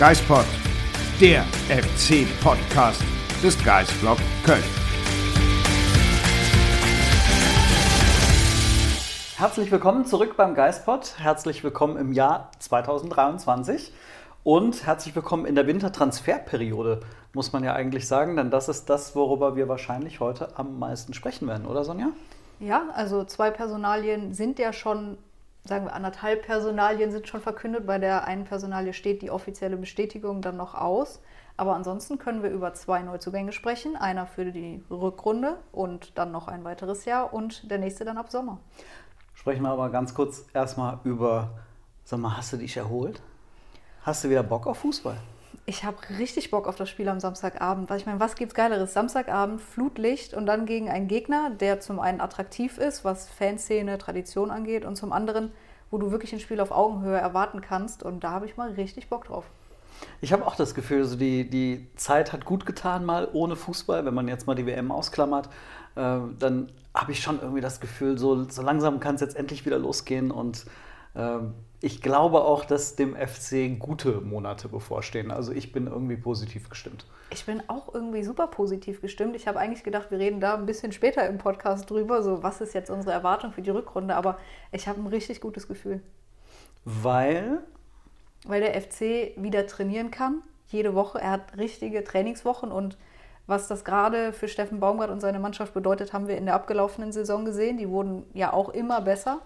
Geispod, der FC-Podcast des Geisblog Köln. Herzlich willkommen zurück beim Geistpod. Herzlich willkommen im Jahr 2023 und herzlich willkommen in der Wintertransferperiode, muss man ja eigentlich sagen, denn das ist das, worüber wir wahrscheinlich heute am meisten sprechen werden, oder Sonja? Ja, also zwei Personalien sind ja schon, sagen wir anderthalb Personalien sind schon verkündet. Bei der einen Personalie steht die offizielle Bestätigung dann noch aus. Aber ansonsten können wir über zwei Neuzugänge sprechen. Einer für die Rückrunde und dann noch ein weiteres Jahr und der nächste dann ab Sommer. Sprechen wir aber ganz kurz erstmal über, sag mal, hast du dich erholt? Hast du wieder Bock auf Fußball? Ich habe richtig Bock auf das Spiel am Samstagabend. Weil ich meine, was gibt's Geileres? Samstagabend, Flutlicht und dann gegen einen Gegner, der zum einen attraktiv ist, was Fanszene, Tradition angeht, und zum anderen, wo du wirklich ein Spiel auf Augenhöhe erwarten kannst. Und da habe ich mal richtig Bock drauf. Ich habe auch das Gefühl, also die, die Zeit hat gut getan, mal ohne Fußball, wenn man jetzt mal die WM ausklammert. Äh, dann habe ich schon irgendwie das Gefühl, so, so langsam kann es jetzt endlich wieder losgehen. Und äh, ich glaube auch, dass dem FC gute Monate bevorstehen. Also ich bin irgendwie positiv gestimmt. Ich bin auch irgendwie super positiv gestimmt. Ich habe eigentlich gedacht, wir reden da ein bisschen später im Podcast drüber, so was ist jetzt unsere Erwartung für die Rückrunde. Aber ich habe ein richtig gutes Gefühl. Weil? Weil der FC wieder trainieren kann, jede Woche. Er hat richtige Trainingswochen und was das gerade für Steffen Baumgart und seine Mannschaft bedeutet, haben wir in der abgelaufenen Saison gesehen. Die wurden ja auch immer besser.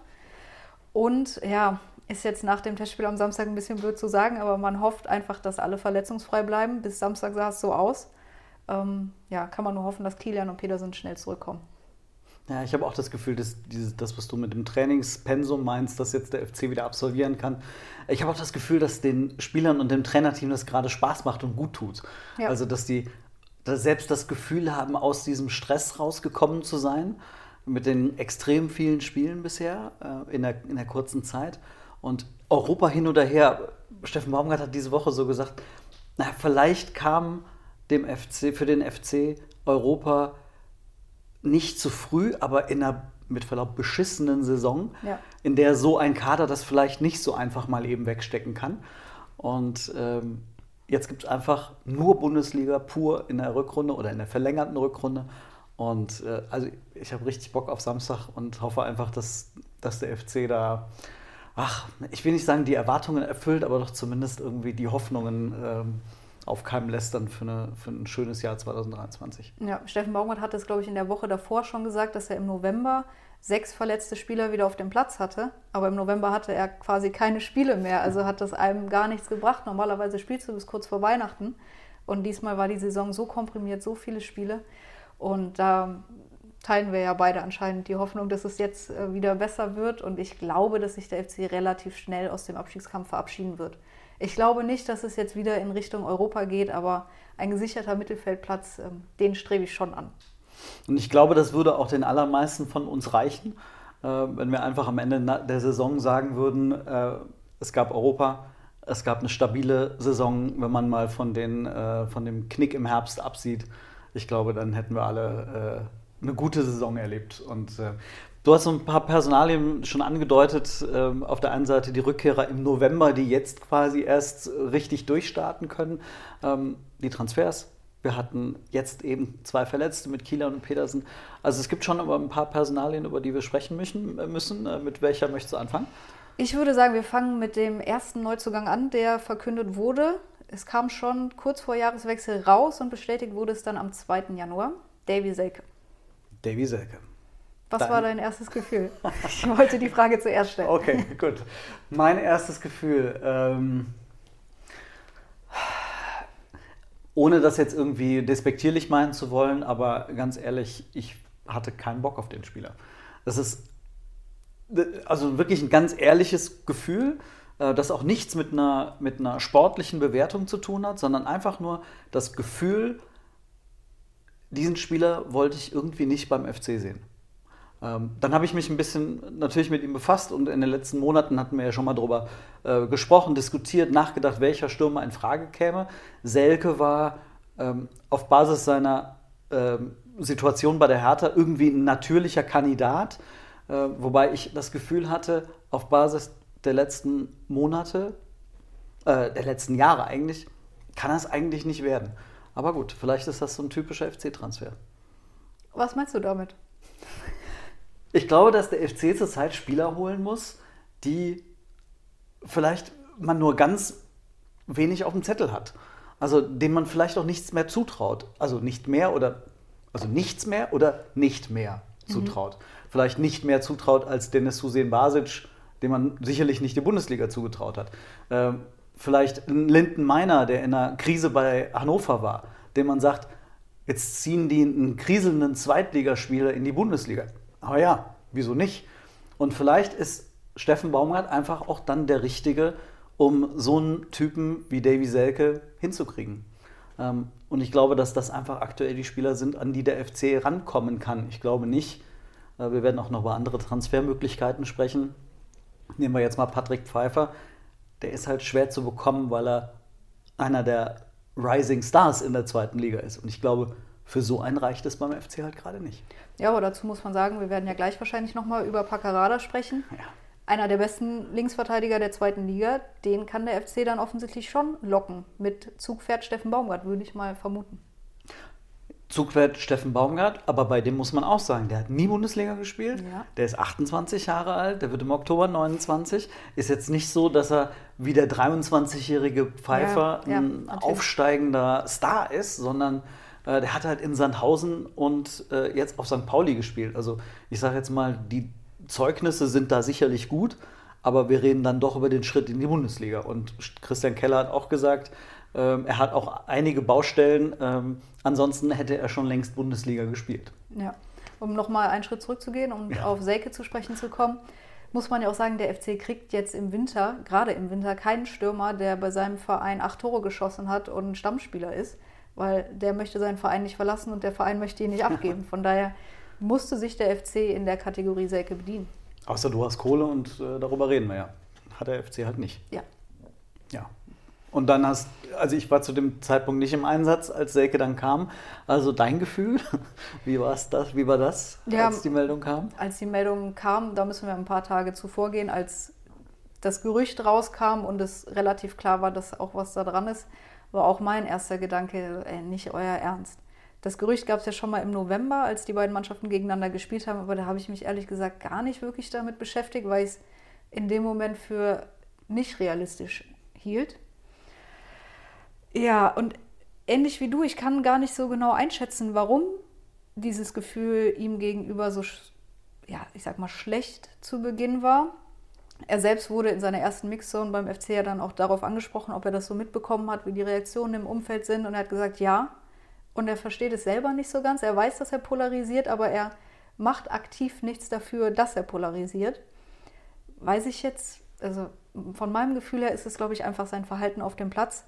Und ja, ist jetzt nach dem Testspiel am Samstag ein bisschen blöd zu sagen, aber man hofft einfach, dass alle verletzungsfrei bleiben. Bis Samstag sah es so aus. Ähm, ja, kann man nur hoffen, dass Kilian und Petersen schnell zurückkommen. Ja, ich habe auch das Gefühl, dass dieses, das, was du mit dem Trainingspensum meinst, dass jetzt der FC wieder absolvieren kann. Ich habe auch das Gefühl, dass den Spielern und dem Trainerteam das gerade Spaß macht und gut tut. Ja. Also, dass die dass selbst das Gefühl haben, aus diesem Stress rausgekommen zu sein, mit den extrem vielen Spielen bisher äh, in, der, in der kurzen Zeit. Und Europa hin oder her, Steffen Baumgart hat diese Woche so gesagt, na, vielleicht kam dem FC, für den FC Europa nicht zu früh, aber in einer mit Verlaub beschissenen Saison, ja. in der so ein Kader das vielleicht nicht so einfach mal eben wegstecken kann. Und ähm, jetzt gibt es einfach nur Bundesliga pur in der Rückrunde oder in der verlängerten Rückrunde. Und äh, also ich habe richtig Bock auf Samstag und hoffe einfach, dass, dass der FC da, ach, ich will nicht sagen, die Erwartungen erfüllt, aber doch zumindest irgendwie die Hoffnungen ähm, aufkeimen lässt dann für, eine, für ein schönes Jahr 2023. Ja, Steffen Baumgart hat es, glaube ich, in der Woche davor schon gesagt, dass er im November sechs verletzte Spieler wieder auf dem Platz hatte. Aber im November hatte er quasi keine Spiele mehr. Also hat das einem gar nichts gebracht. Normalerweise spielst du bis kurz vor Weihnachten. Und diesmal war die Saison so komprimiert, so viele Spiele. Und da teilen wir ja beide anscheinend die Hoffnung, dass es jetzt äh, wieder besser wird. Und ich glaube, dass sich der FC relativ schnell aus dem Abstiegskampf verabschieden wird. Ich glaube nicht, dass es jetzt wieder in Richtung Europa geht, aber ein gesicherter Mittelfeldplatz, ähm, den strebe ich schon an. Und ich glaube, das würde auch den allermeisten von uns reichen, äh, wenn wir einfach am Ende der Saison sagen würden, äh, es gab Europa, es gab eine stabile Saison, wenn man mal von, den, von dem Knick im Herbst absieht. Ich glaube, dann hätten wir alle eine gute Saison erlebt. Und Du hast so ein paar Personalien schon angedeutet. Ähm, auf der einen Seite die Rückkehrer im November, die jetzt quasi erst richtig durchstarten können. Ähm, die Transfers. Wir hatten jetzt eben zwei Verletzte mit Kieler und Petersen. Also es gibt schon aber ein paar Personalien, über die wir sprechen müssen. Äh, müssen. Äh, mit welcher möchtest du anfangen? Ich würde sagen, wir fangen mit dem ersten Neuzugang an, der verkündet wurde. Es kam schon kurz vor Jahreswechsel raus und bestätigt wurde es dann am 2. Januar. Davy Selke. Davy Selke. Was Dein war dein erstes Gefühl? Ich wollte die Frage zuerst stellen. Okay, gut. Mein erstes Gefühl. Ähm, ohne das jetzt irgendwie despektierlich meinen zu wollen, aber ganz ehrlich, ich hatte keinen Bock auf den Spieler. Das ist also wirklich ein ganz ehrliches Gefühl, äh, das auch nichts mit einer, mit einer sportlichen Bewertung zu tun hat, sondern einfach nur das Gefühl, diesen Spieler wollte ich irgendwie nicht beim FC sehen. Ähm, dann habe ich mich ein bisschen natürlich mit ihm befasst und in den letzten Monaten hatten wir ja schon mal darüber äh, gesprochen, diskutiert, nachgedacht, welcher Stürmer in Frage käme. Selke war ähm, auf Basis seiner ähm, Situation bei der Hertha irgendwie ein natürlicher Kandidat, äh, wobei ich das Gefühl hatte, auf Basis der letzten Monate, äh, der letzten Jahre eigentlich, kann das eigentlich nicht werden. Aber gut, vielleicht ist das so ein typischer FC-Transfer. Was meinst du damit? Ich glaube, dass der FC zurzeit Spieler holen muss, die vielleicht man nur ganz wenig auf dem Zettel hat. Also denen man vielleicht auch nichts mehr zutraut. Also nicht mehr oder also nichts mehr oder nicht mehr mhm. zutraut. Mhm. Vielleicht nicht mehr zutraut als Dennis Hussein Basic, dem man sicherlich nicht die Bundesliga zugetraut hat. Ähm, vielleicht ein Linden Meiner, der in einer Krise bei Hannover war, dem man sagt, jetzt ziehen die einen kriselnden Zweitligaspieler in die Bundesliga. Aber ja, wieso nicht? Und vielleicht ist Steffen Baumgart einfach auch dann der Richtige, um so einen Typen wie Davy Selke hinzukriegen. Ähm, und ich glaube, dass das einfach aktuell die Spieler sind, an die der FC rankommen kann. Ich glaube nicht, äh, wir werden auch noch über andere Transfermöglichkeiten sprechen. Nehmen wir jetzt mal Patrick Pfeiffer. Der ist halt schwer zu bekommen, weil er einer der Rising Stars in der zweiten Liga ist. Und ich glaube, für so einen reicht es beim FC halt gerade nicht. Ja, aber dazu muss man sagen, wir werden ja gleich wahrscheinlich nochmal über Paccarada sprechen. Ja. Einer der besten Linksverteidiger der zweiten Liga, den kann der FC dann offensichtlich schon locken. Mit Zugpferd Steffen Baumgart, würde ich mal vermuten. Zugpferd Steffen Baumgart, aber bei dem muss man auch sagen, der hat nie Bundesliga gespielt, ja. der ist 28 Jahre alt, der wird im Oktober 29. Ist jetzt nicht so, dass er wie der 23-jährige Pfeifer ja, ja, ein aufsteigender Star ist, sondern äh, der hat halt in Sandhausen und äh, jetzt auf St. Pauli gespielt. Also ich sage jetzt mal, die Zeugnisse sind da sicherlich gut, aber wir reden dann doch über den Schritt in die Bundesliga. Und Christian Keller hat auch gesagt, ähm, er hat auch einige Baustellen. Ähm, ansonsten hätte er schon längst Bundesliga gespielt. Ja, um nochmal einen Schritt zurückzugehen, um ja. auf Selke zu sprechen zu kommen, muss man ja auch sagen, der FC kriegt jetzt im Winter, gerade im Winter, keinen Stürmer, der bei seinem Verein acht Tore geschossen hat und Stammspieler ist, weil der möchte seinen Verein nicht verlassen und der Verein möchte ihn nicht abgeben. Von daher musste sich der FC in der Kategorie Selke bedienen. Außer du hast Kohle und äh, darüber reden wir ja. Hat der FC halt nicht. Ja. Ja. Und dann hast, also ich war zu dem Zeitpunkt nicht im Einsatz, als Selke dann kam. Also dein Gefühl, wie war das, wie war das, ja, als die Meldung kam? Als die Meldung kam, da müssen wir ein paar Tage zuvor gehen, als das Gerücht rauskam und es relativ klar war, dass auch was da dran ist, war auch mein erster Gedanke, ey, nicht euer Ernst. Das Gerücht gab es ja schon mal im November, als die beiden Mannschaften gegeneinander gespielt haben, aber da habe ich mich ehrlich gesagt gar nicht wirklich damit beschäftigt, weil ich es in dem Moment für nicht realistisch hielt. Ja, und ähnlich wie du, ich kann gar nicht so genau einschätzen, warum dieses Gefühl ihm gegenüber so, ja, ich sag mal, schlecht zu Beginn war. Er selbst wurde in seiner ersten Mixzone beim FC ja dann auch darauf angesprochen, ob er das so mitbekommen hat, wie die Reaktionen im Umfeld sind. Und er hat gesagt, ja, und er versteht es selber nicht so ganz. Er weiß, dass er polarisiert, aber er macht aktiv nichts dafür, dass er polarisiert. Weiß ich jetzt, also von meinem Gefühl her ist es, glaube ich, einfach sein Verhalten auf dem Platz,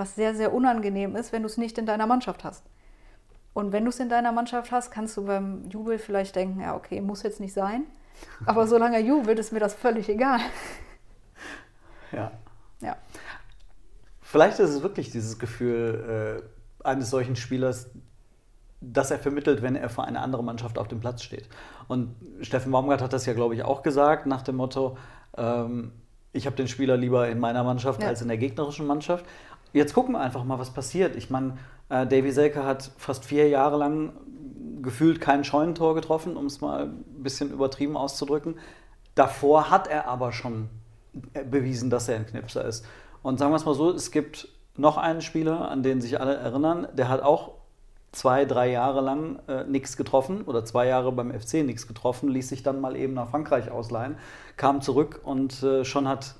was sehr, sehr unangenehm ist, wenn du es nicht in deiner Mannschaft hast. Und wenn du es in deiner Mannschaft hast, kannst du beim Jubel vielleicht denken, ja, okay, muss jetzt nicht sein. Aber solange er jubelt, ist mir das völlig egal. Ja. Ja. Vielleicht ist es wirklich dieses Gefühl, äh eines solchen Spielers, das er vermittelt, wenn er für eine andere Mannschaft auf dem Platz steht. Und Steffen Baumgart hat das ja, glaube ich, auch gesagt, nach dem Motto, ähm, ich habe den Spieler lieber in meiner Mannschaft ja. als in der gegnerischen Mannschaft. Jetzt gucken wir einfach mal, was passiert. Ich meine, äh, Davy Selke hat fast vier Jahre lang gefühlt kein Scheunentor getroffen, um es mal ein bisschen übertrieben auszudrücken. Davor hat er aber schon bewiesen, dass er ein Knipser ist. Und sagen wir es mal so, es gibt noch einen Spieler, an den sich alle erinnern, der hat auch zwei, drei Jahre lang äh, nichts getroffen oder zwei Jahre beim FC nichts getroffen, ließ sich dann mal eben nach Frankreich ausleihen, kam zurück und äh, schon hat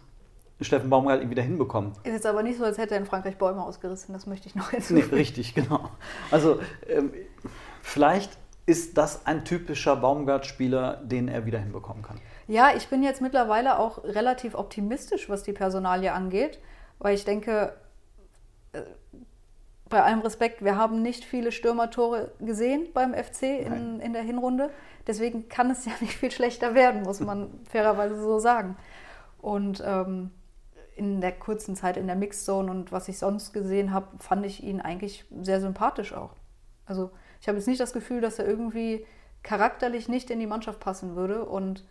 Steffen Baumgart ihn wieder hinbekommen. Ist jetzt aber nicht so, als hätte er in Frankreich Bäume ausgerissen, das möchte ich noch hinzufügen. Nee, richtig, genau. Also ähm, vielleicht ist das ein typischer Baumgart-Spieler, den er wieder hinbekommen kann? Ja, ich bin jetzt mittlerweile auch relativ optimistisch, was die Personalie angeht, weil ich denke, äh, bei allem Respekt, wir haben nicht viele Stürmertore gesehen beim FC in, in der Hinrunde. Deswegen kann es ja nicht viel schlechter werden, muss man fairerweise so sagen. Und ähm, in der kurzen Zeit in der Mixzone und was ich sonst gesehen habe, fand ich ihn eigentlich sehr sympathisch auch. Also ich habe jetzt nicht das Gefühl, dass er irgendwie charakterlich nicht in die Mannschaft passen würde. Und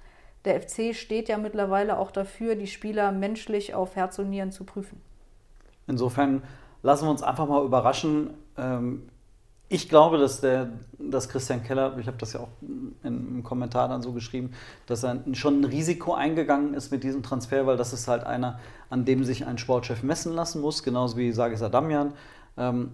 der FC steht ja mittlerweile auch dafür, die Spieler menschlich auf Herz und Nieren zu prüfen. Insofern lassen wir uns einfach mal überraschen. Ähm, ich glaube, dass, der, dass Christian Keller, ich habe das ja auch im Kommentar dann so geschrieben, dass er schon ein Risiko eingegangen ist mit diesem Transfer, weil das ist halt einer, an dem sich ein Sportchef messen lassen muss, genauso wie Sagis Adamian. Ähm,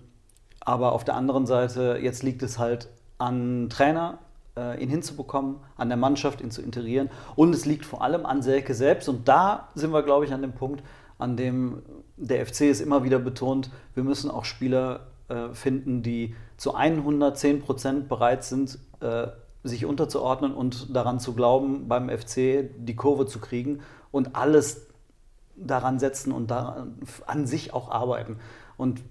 aber auf der anderen Seite, jetzt liegt es halt an Trainer, äh, ihn hinzubekommen, an der Mannschaft, ihn zu integrieren. Und es liegt vor allem an Selke selbst. Und da sind wir, glaube ich, an dem Punkt, an dem der FC es immer wieder betont, wir müssen auch Spieler äh, finden, die zu 110 Prozent bereit sind, äh, sich unterzuordnen und daran zu glauben, beim FC die Kurve zu kriegen und alles daran setzen und daran, an sich auch arbeiten. Und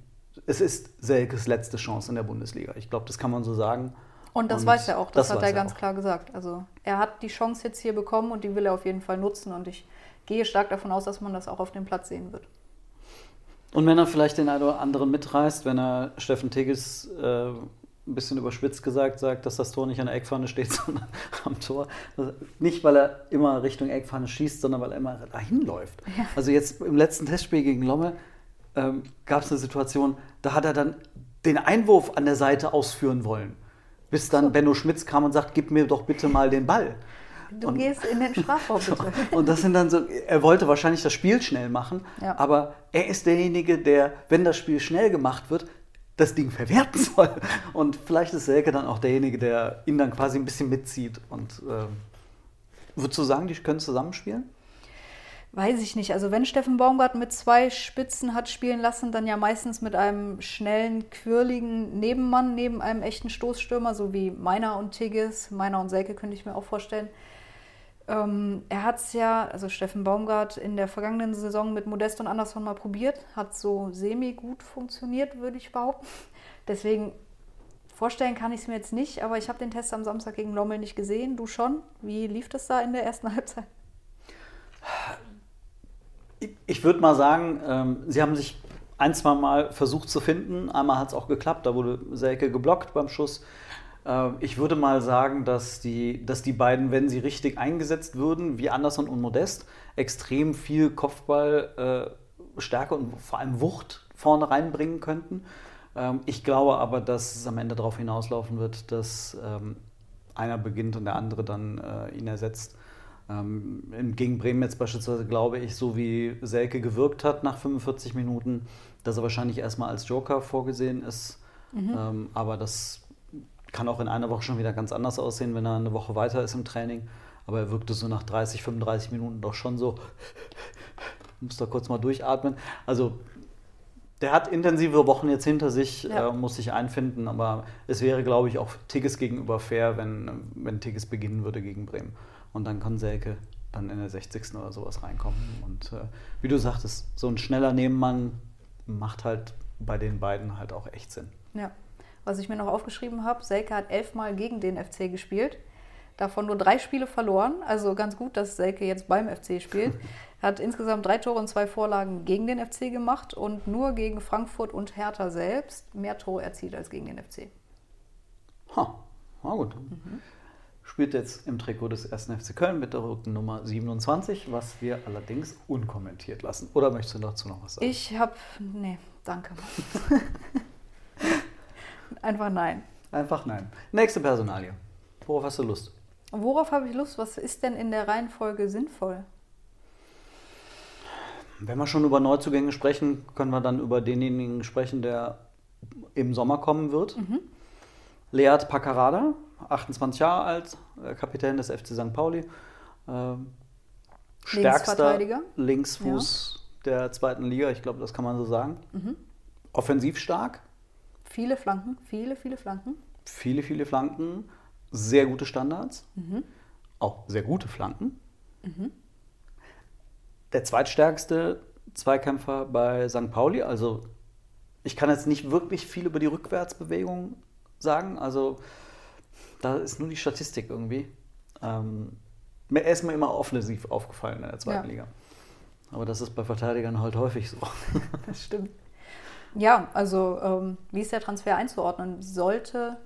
es ist Selkes letzte Chance in der Bundesliga. Ich glaube, das kann man so sagen. Und das und weiß er auch, das, das hat er ganz auch. klar gesagt. Also er hat die Chance jetzt hier bekommen und die will er auf jeden Fall nutzen und ich gehe stark davon aus, dass man das auch auf dem Platz sehen wird. Und wenn er vielleicht den einen oder anderen mitreißt, wenn er Steffen Tigges äh, ein bisschen überspitzt gesagt sagt, dass das Tor nicht an der Eckpfanne steht, sondern am Tor. Nicht, weil er immer Richtung Eckpfanne schießt, sondern weil er immer dahin läuft. Ja. Also jetzt im letzten Testspiel gegen Lomme ähm, gab es eine Situation, da hat er dann den Einwurf an der Seite ausführen wollen. Bis dann Benno Schmitz kam und sagt, gib mir doch bitte mal den Ball. Du und, gehst in den Strafraum, bitte. Und das sind dann so, er wollte wahrscheinlich das Spiel schnell machen, ja. aber er ist derjenige, der, wenn das Spiel schnell gemacht wird, das Ding verwerten soll. Und vielleicht ist Selke dann auch derjenige, der ihn dann quasi ein bisschen mitzieht. Und äh, würdest du sagen, die können zusammenspielen? Weiß ich nicht. Also wenn Steffen Baumgart mit zwei Spitzen hat spielen lassen, dann ja meistens mit einem schnellen, quirligen Nebenmann neben einem echten Stoßstürmer, so wie Meiner und Tigges. Meiner und Selke könnte ich mir auch vorstellen. Ähm, er hat es ja, also Steffen Baumgart, in der vergangenen Saison mit Modest und Anderson mal probiert. Hat so semi-gut funktioniert, würde ich behaupten. Deswegen vorstellen kann ich es mir jetzt nicht, aber ich habe den Test am Samstag gegen Lommel nicht gesehen. Du schon? Wie lief das da in der ersten Halbzeit? Ich würde mal sagen, ähm, sie haben sich ein, zwei Mal versucht zu finden. Einmal hat es auch geklappt, da wurde Selke geblockt beim Schuss. Äh, ich würde mal sagen, dass die, dass die beiden, wenn sie richtig eingesetzt würden, wie Anderson und Modest, extrem viel Kopfballstärke äh, und vor allem Wucht vorne reinbringen könnten. Ähm, ich glaube aber, dass es am Ende darauf hinauslaufen wird, dass ähm, einer beginnt und der andere dann äh, ihn ersetzt. Ähm, gegen Bremen jetzt beispielsweise glaube ich, so wie Selke gewirkt hat nach 45 Minuten, dass er wahrscheinlich erstmal als Joker vorgesehen ist. Mhm. Aber das kann auch in einer Woche schon wieder ganz anders aussehen, wenn er eine Woche weiter ist im Training. Aber er wirkte so nach 30, 35 Minuten doch schon so, muss da kurz mal durchatmen. Also der hat intensive Wochen jetzt hinter sich, ja. äh, muss sich einfinden, aber es wäre, glaube ich, auch Tigges gegenüber fair, wenn, wenn Tigges beginnen würde gegen Bremen. Und dann kann Selke dann in der 60. oder sowas reinkommen. Und äh, wie du sagtest, so ein schneller Nebenmann macht halt bei den beiden halt auch echt Sinn. Ja was ich mir noch aufgeschrieben habe, Selke hat elfmal gegen den FC gespielt, davon nur drei Spiele verloren. Also ganz gut, dass Selke jetzt beim FC spielt. hat insgesamt drei Tore und zwei Vorlagen gegen den FC gemacht und nur gegen Frankfurt und Hertha selbst mehr Tore erzielt als gegen den FC. Ha, na gut. Mhm. Spielt jetzt im Trikot des 1. FC Köln mit der Rückennummer 27, was wir allerdings unkommentiert lassen. Oder möchtest du dazu noch was sagen? Ich habe. Nee, danke. Einfach nein. Einfach nein. Nächste Personalie. Worauf hast du Lust? Worauf habe ich Lust? Was ist denn in der Reihenfolge sinnvoll? Wenn wir schon über Neuzugänge sprechen, können wir dann über denjenigen sprechen, der im Sommer kommen wird. Mhm. Leat Paccarada, 28 Jahre alt, äh, Kapitän des FC St. Pauli. Äh, stärkster Linksfuß ja. der zweiten Liga, ich glaube, das kann man so sagen. Mhm. Offensiv stark, Viele Flanken, viele, viele Flanken. viele, viele Flanken, sehr gute Standards, auch sehr gute Flanken. Der zweitstärkste Zweikämpfer bei St. Pauli, also ich kann jetzt nicht wirklich viel über die Rückwärtsbewegung sagen, also da ist nur die Statistik irgendwie. Ähm, mir ist mir immer offensiv aufgefallen in der zweiten Ja. Liga. Aber das ist bei Verteidigern halt häufig so. Das stimmt. Ja, also ähm, wie ist der Transfer einzuordnen? Sollte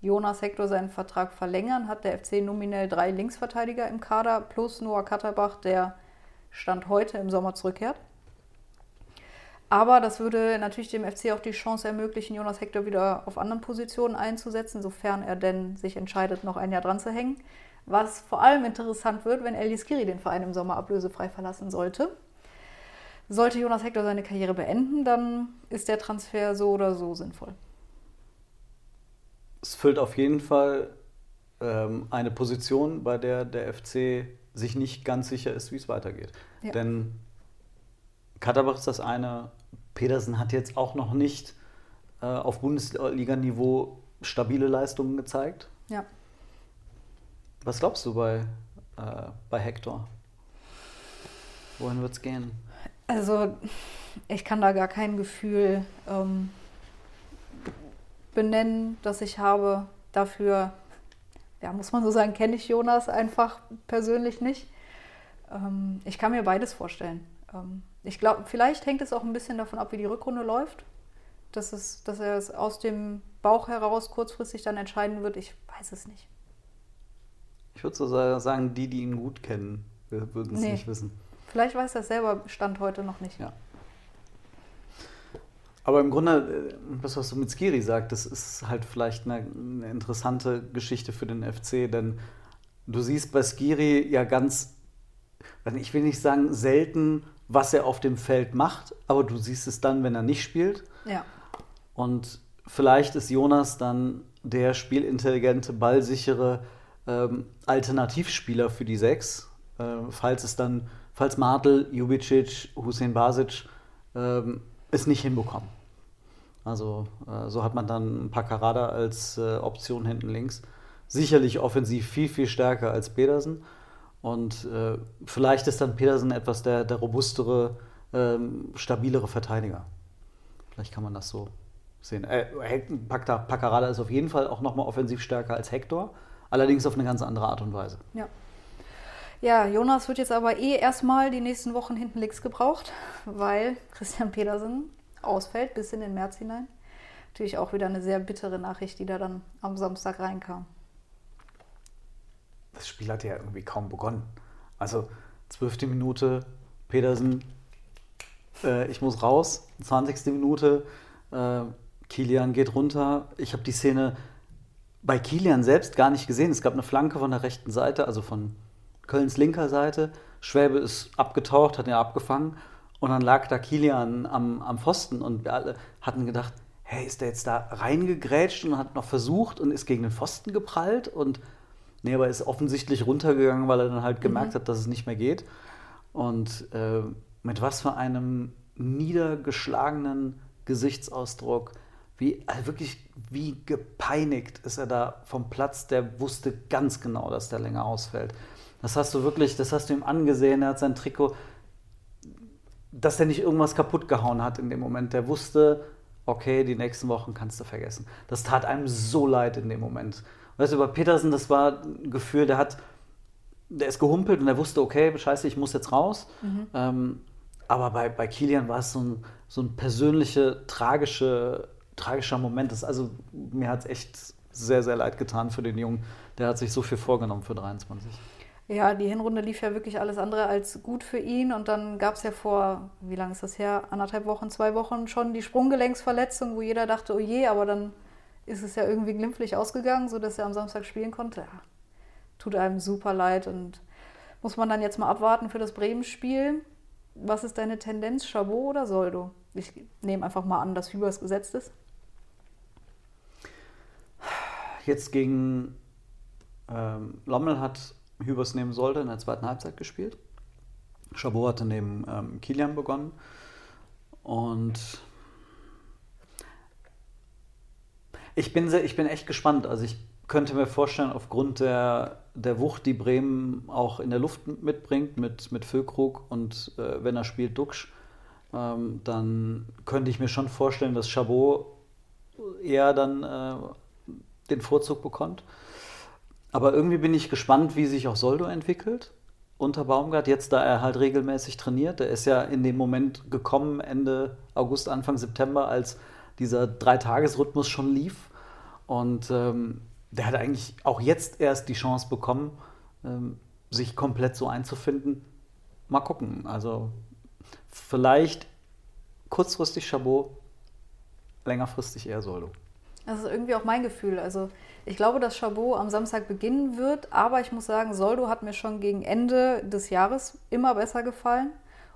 Jonas Hector seinen Vertrag verlängern, hat der FC nominell drei Linksverteidiger im Kader plus Noah Katterbach, der Stand heute im Sommer zurückkehrt. Aber das würde natürlich dem FC auch die Chance ermöglichen, Jonas Hector wieder auf anderen Positionen einzusetzen, sofern er denn sich entscheidet, noch ein Jahr dran zu hängen. Was vor allem interessant wird, wenn Elis Skiri den Verein im Sommer ablösefrei verlassen sollte. Sollte Jonas Hector seine Karriere beenden, dann ist der Transfer so oder so sinnvoll. Es füllt auf jeden Fall ähm, eine Position, bei der der FC sich nicht ganz sicher ist, wie es weitergeht. Ja. Denn Katterbach ist das eine, Pedersen hat jetzt auch noch nicht äh, auf Bundesliga-Niveau stabile Leistungen gezeigt. Ja. Was glaubst du bei, äh, bei Hector? Wohin wird es gehen? Also, ich kann da gar kein Gefühl ähm, benennen, das ich habe. Dafür, ja, muss man so sagen, kenne ich Jonas einfach persönlich nicht. Ähm, ich kann mir beides vorstellen. Ähm, ich glaube, vielleicht hängt es auch ein bisschen davon ab, wie die Rückrunde läuft. Dass, es, dass er es aus dem Bauch heraus kurzfristig dann entscheiden wird, ich weiß es nicht. Ich würde so sa- sagen, die, die ihn gut kennen, würden es Nee. nicht wissen. Vielleicht weiß er es selber Stand heute noch nicht. Ja. Aber im Grunde, äh, das, was du mit Skiri sagst, das ist halt vielleicht eine, eine interessante Geschichte für den FC, denn du siehst bei Skiri ja ganz, ich will nicht sagen selten, was er auf dem Feld macht, aber du siehst es dann, wenn er nicht spielt. Ja. Und vielleicht ist Jonas dann der spielintelligente, ballsichere ähm, Alternativspieler für die Sechs, äh, falls es dann, falls Martel, Jubicic, Hussein Basic ähm, es nicht hinbekommen. Also äh, so hat man dann Paccarada als äh, Option hinten links. Sicherlich offensiv viel, viel stärker als Pedersen. Und äh, vielleicht ist dann Pedersen etwas der, der robustere, ähm, stabilere Verteidiger. Vielleicht kann man das so sehen. Äh, Paccarada ist auf jeden Fall auch nochmal offensiv stärker als Hector, allerdings auf eine ganz andere Art und Weise. Ja. Ja, Jonas wird jetzt aber eh erstmal die nächsten Wochen hinten links gebraucht, weil Christian Pedersen ausfällt bis in den März hinein. Natürlich auch wieder eine sehr bittere Nachricht, die da dann am Samstag reinkam. Das Spiel hat ja irgendwie kaum begonnen. Also zwölfte Minute, Pedersen, äh, ich muss raus, 20. Minute, äh, Kilian geht runter. Ich habe die Szene bei Kilian selbst gar nicht gesehen. Es gab eine Flanke von der rechten Seite, also von Kölns linker Seite. Schwäbe ist abgetaucht, hat ihn abgefangen und dann lag da Kilian am, am Pfosten und wir alle hatten gedacht, hey, ist der jetzt da reingegrätscht und hat noch versucht und ist gegen den Pfosten geprallt und nee, aber ist offensichtlich runtergegangen, weil er dann halt gemerkt hat, dass es nicht mehr geht. Und äh, mit was für einem niedergeschlagenen Gesichtsausdruck, wie also wirklich wie gepeinigt ist er da vom Platz, der wusste ganz genau, dass der länger ausfällt. Das hast du wirklich, das hast du ihm angesehen, er hat sein Trikot, dass er nicht irgendwas kaputt gehauen hat in dem Moment. Der wusste, okay, die nächsten Wochen kannst du vergessen. Das tat einem so leid in dem Moment. Weißt du, bei Petersen, das war ein Gefühl, der hat, der ist gehumpelt und er wusste, okay, scheiße, ich muss jetzt raus. Ähm, aber bei, bei Kilian war es so ein, so ein persönlicher, tragische, tragischer Moment. Das, also mir hat es echt sehr, sehr leid getan für den Jungen. Der hat sich so viel vorgenommen für 23. Ja, die Hinrunde lief ja wirklich alles andere als gut für ihn. Und dann gab es ja vor, wie lange ist das her? Anderthalb Wochen, zwei Wochen schon die Sprunggelenksverletzung, wo jeder dachte, oh je, aber dann ist es ja irgendwie glimpflich ausgegangen, sodass er am Samstag spielen konnte. Ja, tut einem super leid und muss man dann jetzt mal abwarten für das Bremen-Spiel. Was ist deine Tendenz, Chabot oder Soldo? Ich nehme einfach mal an, dass Hübers gesetzt ist. Jetzt gegen ähm, Lommel hat Hübers neben Solde in der zweiten Halbzeit gespielt. Chabot hatte neben ähm, Kilian begonnen. Und Ich bin, sehr, ich bin echt gespannt. Also ich könnte mir vorstellen, aufgrund der, der Wucht, die Bremen auch in der Luft mitbringt, mit, mit Füllkrug und äh, wenn er spielt, Duxch, ähm, dann könnte ich mir schon vorstellen, dass Chabot eher dann äh, den Vorzug bekommt. Aber irgendwie bin ich gespannt, wie sich auch Soldo entwickelt unter Baumgart, jetzt da er halt regelmäßig trainiert. Der ist ja in dem Moment gekommen, Ende August, Anfang September, als dieser Dreitagesrhythmus schon lief. Und ähm, der hat eigentlich auch jetzt erst die Chance bekommen, ähm, sich komplett so einzufinden. Mal gucken. Also vielleicht kurzfristig Chabot, längerfristig eher Solo. Das ist irgendwie auch mein Gefühl. Also ich glaube, dass Chabot am Samstag beginnen wird, aber ich muss sagen, Soldo hat mir schon gegen Ende des Jahres immer besser gefallen.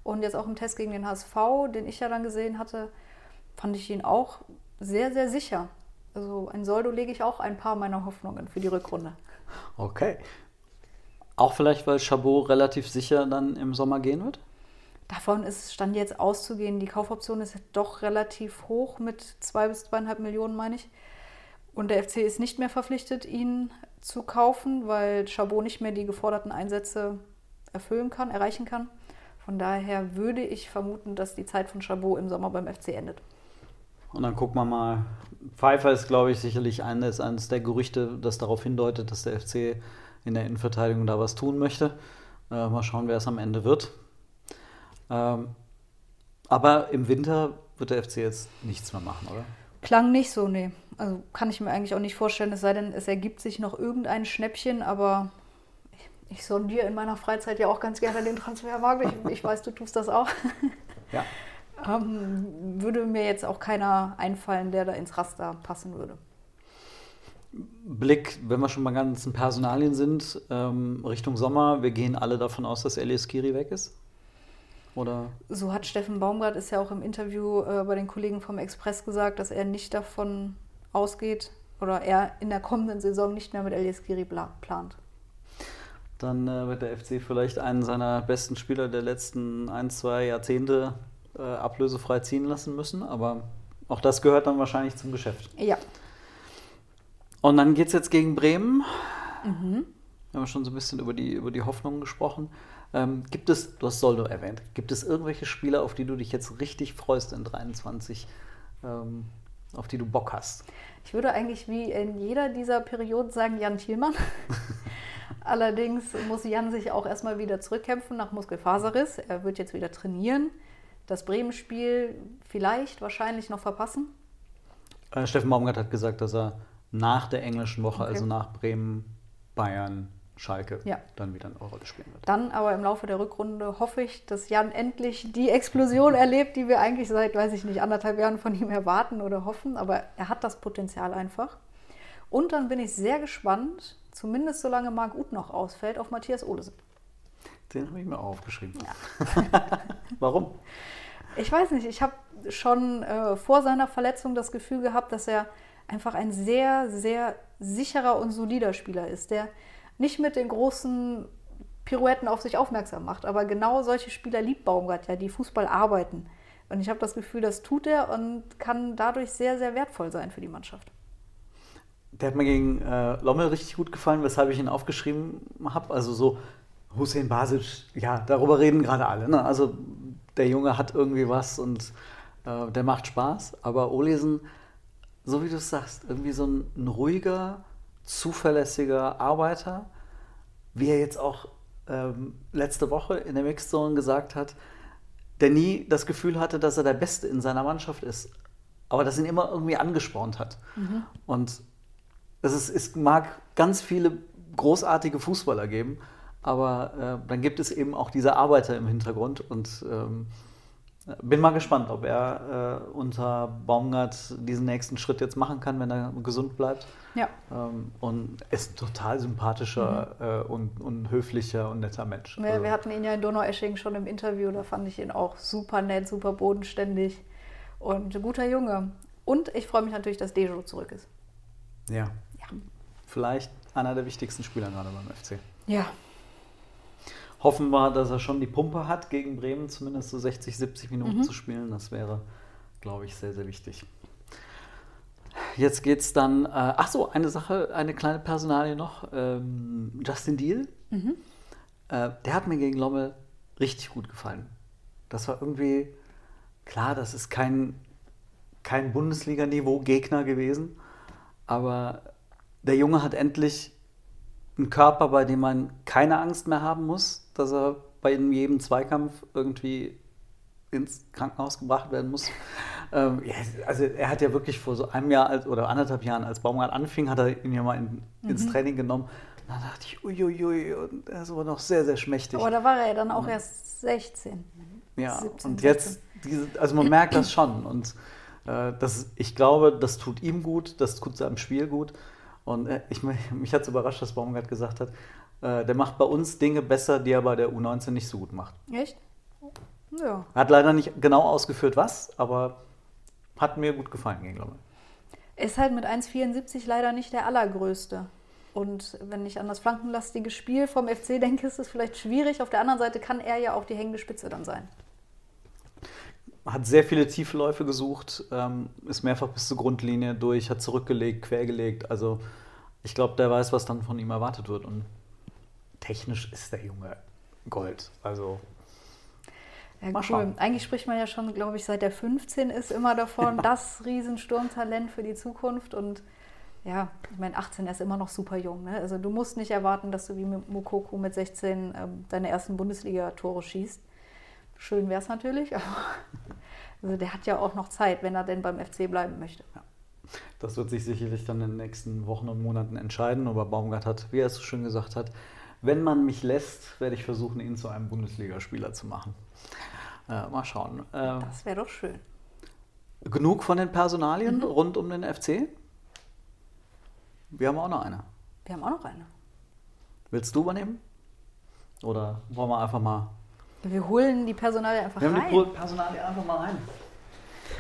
Und jetzt auch im Test gegen den HSV, den ich ja dann gesehen hatte, fand ich ihn auch sehr, sehr sicher. Also ein Soldo lege ich auch ein paar meiner Hoffnungen für die Rückrunde. Okay. Auch vielleicht, weil Chabot relativ sicher dann im Sommer gehen wird? Davon ist Stand jetzt auszugehen. Die Kaufoption ist doch relativ hoch mit zwei bis zweieinhalb Millionen, meine ich. Und der FC ist nicht mehr verpflichtet, ihn zu kaufen, weil Chabot nicht mehr die geforderten Einsätze erfüllen kann, erreichen kann. Von daher würde ich vermuten, dass die Zeit von Chabot im Sommer beim FC endet. Und dann gucken wir mal. Pfeiffer ist, glaube ich, sicherlich eines, eines der Gerüchte, das darauf hindeutet, dass der FC in der Innenverteidigung da was tun möchte. Äh, mal schauen, wer es am Ende wird. Ähm, aber im Winter wird der FC jetzt nichts mehr machen, oder? Klang nicht so, nee. Also kann ich mir eigentlich auch nicht vorstellen, es sei denn, es ergibt sich noch irgendein Schnäppchen, aber ich, ich sondiere in meiner Freizeit ja auch ganz gerne den Transfermarkt. Ich, ich weiß, du tust das auch. Ja. ähm, würde mir jetzt auch keiner einfallen, der da ins Raster passen würde. Blick, wenn wir schon bei ganzen Personalien sind, ähm, Richtung Sommer, wir gehen alle davon aus, dass Elias Kiri weg ist? Oder? So hat Steffen Baumgart ist ja auch im Interview äh, bei den Kollegen vom Express gesagt, dass er nicht davon ausgeht oder er in der kommenden Saison nicht mehr mit Elias Giri plant. Dann äh, wird der FC vielleicht einen seiner besten Spieler der letzten ein, zwei Jahrzehnte äh, ablösefrei ziehen lassen müssen. Aber auch das gehört dann wahrscheinlich zum Geschäft. Ja. Und dann geht es jetzt gegen Bremen. Mhm. Wir haben schon so ein bisschen über die, über die Hoffnungen gesprochen. Ähm, gibt es, du hast Soldo erwähnt, gibt es irgendwelche Spieler, auf die du dich jetzt richtig freust in 23, ähm, auf die du Bock hast? Ich würde eigentlich wie in jeder dieser Perioden sagen Jan Thielmann. Allerdings muss Jan sich auch erstmal wieder zurückkämpfen nach Muskelfaserriss. Er wird jetzt wieder trainieren. Das Bremen-Spiel vielleicht, wahrscheinlich noch verpassen. Äh, Steffen Baumgart hat gesagt, dass er nach der englischen Woche, okay. also nach Bremen, Bayern, Schalke ja. dann wieder eine Rolle spielen wird. Dann aber im Laufe der Rückrunde hoffe ich, dass Jan endlich die Explosion erlebt, die wir eigentlich seit, weiß ich nicht, anderthalb Jahren von ihm erwarten oder hoffen. Aber er hat das Potenzial einfach. Und dann bin ich sehr gespannt, zumindest solange Marc Uth noch ausfällt, auf Matthias Olesen. Den habe ich mir auch aufgeschrieben. Ja. Warum? Ich weiß nicht, ich habe schon äh, vor seiner Verletzung das Gefühl gehabt, dass er einfach ein sehr, sehr sicherer und solider Spieler ist, der nicht mit den großen Pirouetten auf sich aufmerksam macht. Aber genau solche Spieler liebt Baumgart ja, die Fußball arbeiten. Und ich habe das Gefühl, das tut er und kann dadurch sehr, sehr wertvoll sein für die Mannschaft. Der hat mir gegen äh, Lommel richtig gut gefallen, weshalb ich ihn aufgeschrieben habe. Also so Hussein Basic, ja, darüber reden gerade alle. Ne? Also der Junge hat irgendwie was und äh, der macht Spaß. Aber Olesen, so wie du es sagst, irgendwie so ein, ein ruhiger, zuverlässiger Arbeiter, wie er jetzt auch ähm, letzte Woche in der Mixzone gesagt hat, der nie das Gefühl hatte, dass er der Beste in seiner Mannschaft ist, aber das ihn immer irgendwie angespornt hat. Mhm. Und es, ist, es mag ganz viele großartige Fußballer geben, aber äh, dann gibt es eben auch diese Arbeiter im Hintergrund und ähm, bin mal gespannt, ob er äh, unter Baumgart diesen nächsten Schritt jetzt machen kann, wenn er gesund bleibt. Ja. Ähm, und ist ein total sympathischer mhm. äh, und, und, höflicher und netter Mensch. Wir, also. wir hatten ihn ja in Donaueschingen schon im Interview, da fand ich ihn auch super nett, super bodenständig und ein guter Junge. Und ich freue mich natürlich, dass Dejo zurück ist. Ja. ja. Vielleicht einer der wichtigsten Spieler gerade beim FC. Ja, hoffen wir, dass er schon die Pumpe hat, gegen Bremen zumindest so 60, 70 Minuten mhm. zu spielen. Das wäre, glaube ich, sehr, sehr wichtig. jetzt geht es dann. Äh, ach so, eine Sache, eine kleine Personalie noch. Ähm, Justin Deal. Mhm. Äh, der hat mir gegen Lommel richtig gut gefallen. Das war irgendwie, klar, das ist kein, kein Bundesliga-Niveau-Gegner gewesen, aber der Junge hat endlich einen Körper, bei dem man keine Angst mehr haben muss, dass er bei jedem Zweikampf irgendwie ins Krankenhaus gebracht werden muss. Ähm, also er hat ja wirklich vor so einem Jahr als, oder anderthalb Jahren, als Baumgart anfing, hat er ihn ja mal in, ins Training genommen. Und dann dachte ich, uiuiui, und er ist aber noch sehr, sehr schmächtig. Aber da war er ja dann auch erst 16. Ja, 17, und jetzt, diese, also man merkt das schon. Und äh, das, ich glaube, das tut ihm gut, das tut seinem Spiel gut. Und äh, ich, mich hat es überrascht, dass Baumgart gesagt hat, äh, der macht bei uns Dinge besser, die er bei der U19 nicht so gut macht. Echt? Ja. Er hat leider nicht genau ausgeführt, was, aber hat mir gut gefallen gegen Lommel. Ist halt mit 1,74 leider nicht der allergrößte. Und wenn ich an das flankenlastige Spiel vom FC denke, ist es vielleicht schwierig. Auf der anderen Seite kann er ja auch die hängende Spitze dann sein. Hat sehr viele Tiefläufe gesucht, ähm, ist mehrfach bis zur Grundlinie durch, hat zurückgelegt, quergelegt. Also ich glaube, der weiß, was dann von ihm erwartet wird. Und technisch ist der Junge Gold. Also Ja, Mal cool. schauen. Eigentlich spricht man ja schon, glaube ich, seit der 15 ist immer davon, das Riesensturmtalent für die Zukunft. Und ja, ich meine, 18 er ist immer noch super jung. Ne? Also du musst nicht erwarten, dass du wie mit Mukoko mit 16 ähm, deine ersten Bundesliga-Tore schießt. Schön wäre es natürlich, aber also der hat ja auch noch Zeit, wenn er denn beim FC bleiben möchte. Das wird sich sicherlich dann in den nächsten Wochen und Monaten entscheiden. Aber Baumgart hat, wie er es so schön gesagt hat, wenn man mich lässt, werde ich versuchen, ihn zu einem Bundesligaspieler zu machen. Äh, mal schauen. Äh, Das wäre doch schön. genug von den Personalien Mhm. rund um den FC? Wir haben auch noch eine. Wir haben auch noch eine. Willst du übernehmen? Oder wollen wir einfach mal. Wir holen die Personalie einfach Wir haben rein. die Personalie einfach mal rein.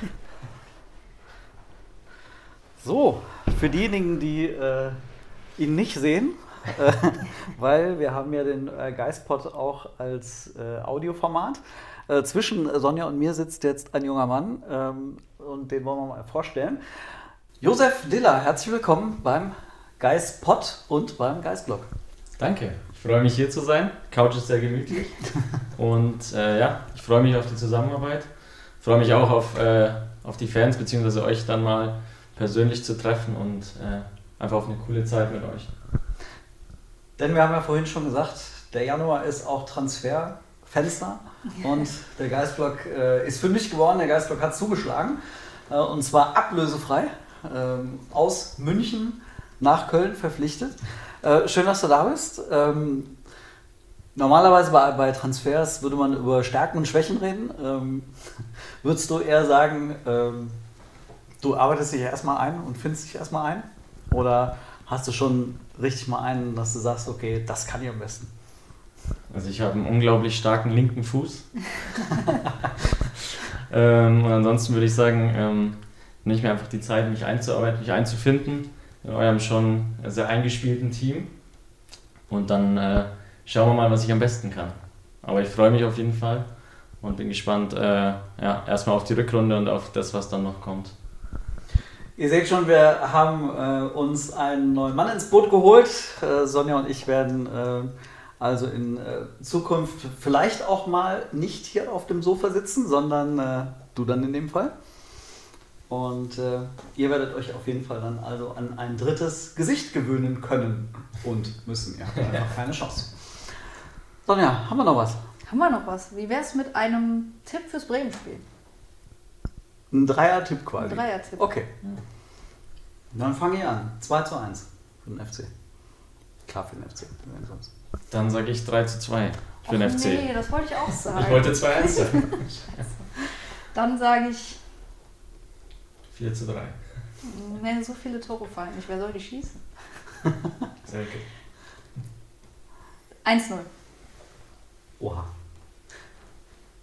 So, für diejenigen, die äh, ihn nicht sehen, äh, weil wir haben ja den äh, Geistpod auch als äh, Audioformat. Äh, zwischen Sonja und mir sitzt jetzt ein junger Mann ähm, und den wollen wir mal vorstellen. Josef Diller, herzlich willkommen beim Geistpod und beim Geistblog. Danke. Ich freue mich hier zu sein. Couch ist sehr gemütlich. Und äh, ja, ich freue mich auf die Zusammenarbeit. Ich freue mich auch auf, äh, auf die Fans bzw. euch dann mal persönlich zu treffen und äh, einfach auf eine coole Zeit mit euch. Denn wir haben ja vorhin schon gesagt, der Januar ist auch Transferfenster und der Geistblock äh, ist fündig geworden. Der Geistblock hat zugeschlagen äh, und zwar ablösefrei ähm, aus München nach Köln verpflichtet. Äh, schön, dass du da bist. Ähm, normalerweise bei, bei Transfers würde man über Stärken und Schwächen reden. Ähm, würdest du eher sagen, ähm, du arbeitest dich erstmal ein und findest dich erstmal ein? Oder hast du schon richtig mal einen, dass du sagst, okay, das kann ich am besten? Also ich habe einen unglaublich starken linken Fuß. ähm, und ansonsten würde ich sagen, ähm, ich mir einfach die Zeit, mich einzuarbeiten, mich einzufinden in eurem schon sehr eingespielten Team. Und dann äh, schauen wir mal, was ich am besten kann. Aber ich freue mich auf jeden Fall und bin gespannt, äh, ja, erstmal auf die Rückrunde und auf das, was dann noch kommt. Ihr seht schon, wir haben äh, uns einen neuen Mann ins Boot geholt. Äh, Sonja und ich werden äh, also in äh, Zukunft vielleicht auch mal nicht hier auf dem Sofa sitzen, sondern du dann in dem Fall. Und äh, ihr werdet euch auf jeden Fall dann also an ein drittes Gesicht gewöhnen können und müssen. Ihr habt einfach keine Chance. Sonja, haben wir noch was? Haben wir noch was? Wie wäre es mit einem Tipp fürs Bremen-Spiel? Ein Dreier-Tipp quasi. Ein Dreier-Tipp. Okay. Dann fange ich an. 2 zu 1 für den FC. Klar für den FC. Dann sage ich 3 zu 2 für den Och, FC. Nee, das wollte ich auch sagen. Ich wollte 2-1 sagen. Dann sage ich, 4 zu 3. nee, so viele Tore fallen nicht. Wer soll die schießen? Sehr gut. 1-0. Oha.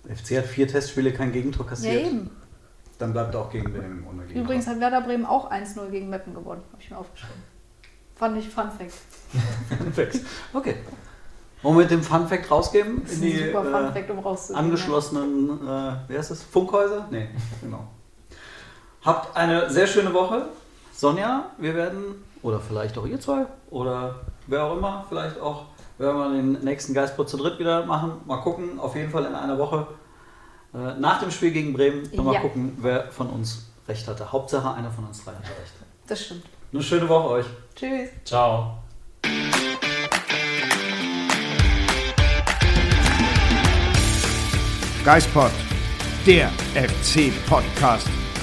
Der FC hat vier Testspiele, kein Gegentor Ja, kassiert. eben. Dann bleibt er auch gegen Bremen ohne Gegentor. Übrigens hat Werder Bremen auch 1-0 gegen Meppen gewonnen. Habe ich mir aufgeschrieben. Fand ich Fun Fact. Perfekt. Okay. Wollen wir mit dem Fun Fact rausgeben? Das ist In ein die super Fun äh, Fact, um rauszugehen. angeschlossenen, äh, wie heißt das? Funkhäuser? Nee, genau. Habt eine sehr schöne Woche. Sonja, wir werden, oder vielleicht auch ihr zwei, oder wer auch immer, vielleicht auch, werden wir den nächsten Geistpot zu dritt wieder machen. Mal gucken, auf jeden Fall in einer Woche. Äh, nach dem Spiel gegen Bremen, nochmal Ja. gucken, wer von uns recht hatte. Hauptsache, einer von uns drei hatte recht. Das stimmt. Eine schöne Woche euch. Tschüss. Ciao. Geispod, der FC-Podcast